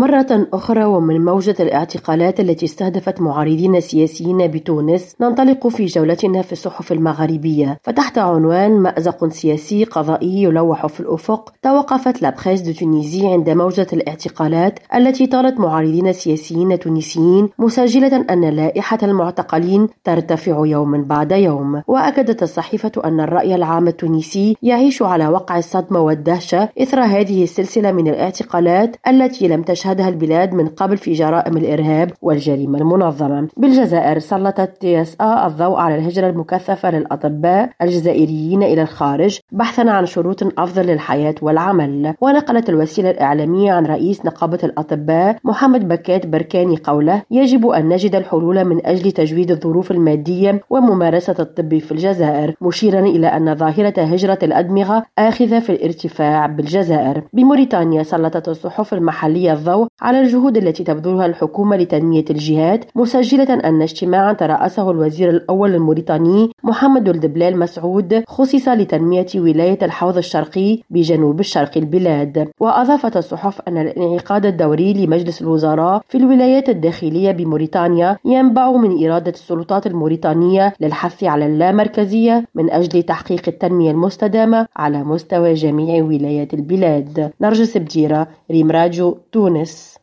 مرة أخرى ومن موجة الاعتقالات التي استهدفت معارضين سياسيين بتونس ننطلق في جولتنا في الصحف المغاربية فتحت عنوان مأزق سياسي قضائي يلوح في الأفق. توقفت La Presse de Tunisie عند موجة الاعتقالات التي طالت معارضين سياسيين تونسيين مسجلة أن لائحة المعتقلين ترتفع يوما بعد يوم. وأكدت الصحيفة أن الرأي العام التونسي يعيش على وقع الصدمة والدهشة إثر هذه السلسلة من الاعتقالات التي لم تشهدها البلاد من قبل في جرائم الإرهاب والجريمة المنظمة. بالجزائر سلطت TSA الضوء على الهجرة المكثفة للأطباء الجزائريين إلى الخارج بحثا عن شروط أفضل للحياة والعمل. ونقلت الوسيلة الإعلامية عن رئيس نقابة الأطباء محمد بكات بركاني قوله يجب أن نجد الحلول من أجل تجويد الظروف المادية وممارسة الطب في الجزائر مشيرا إلى أن ظاهرة هجرة الأدمغة آخذة في الارتفاع بالجزائر. بموريتانيا سلطت الصحف المحلية الضوء الضوء على الجهود التي تبذلها الحكومة لتنمية الجهات مسجلة أن اجتماعا ترأسه الوزير الأول الموريتاني محمد الدبلال مسعود خصص لتنمية ولاية الحوض الشرقي بجنوب الشرق البلاد. وأضافت الصحف أن الانعقاد الدوري لمجلس الوزراء في الولايات الداخلية بموريتانيا ينبع من إرادة السلطات الموريتانية للحث على اللامركزية من أجل تحقيق التنمية المستدامة على مستوى جميع ولايات البلاد. نرجس بجيرة ريم راجو تونس. miss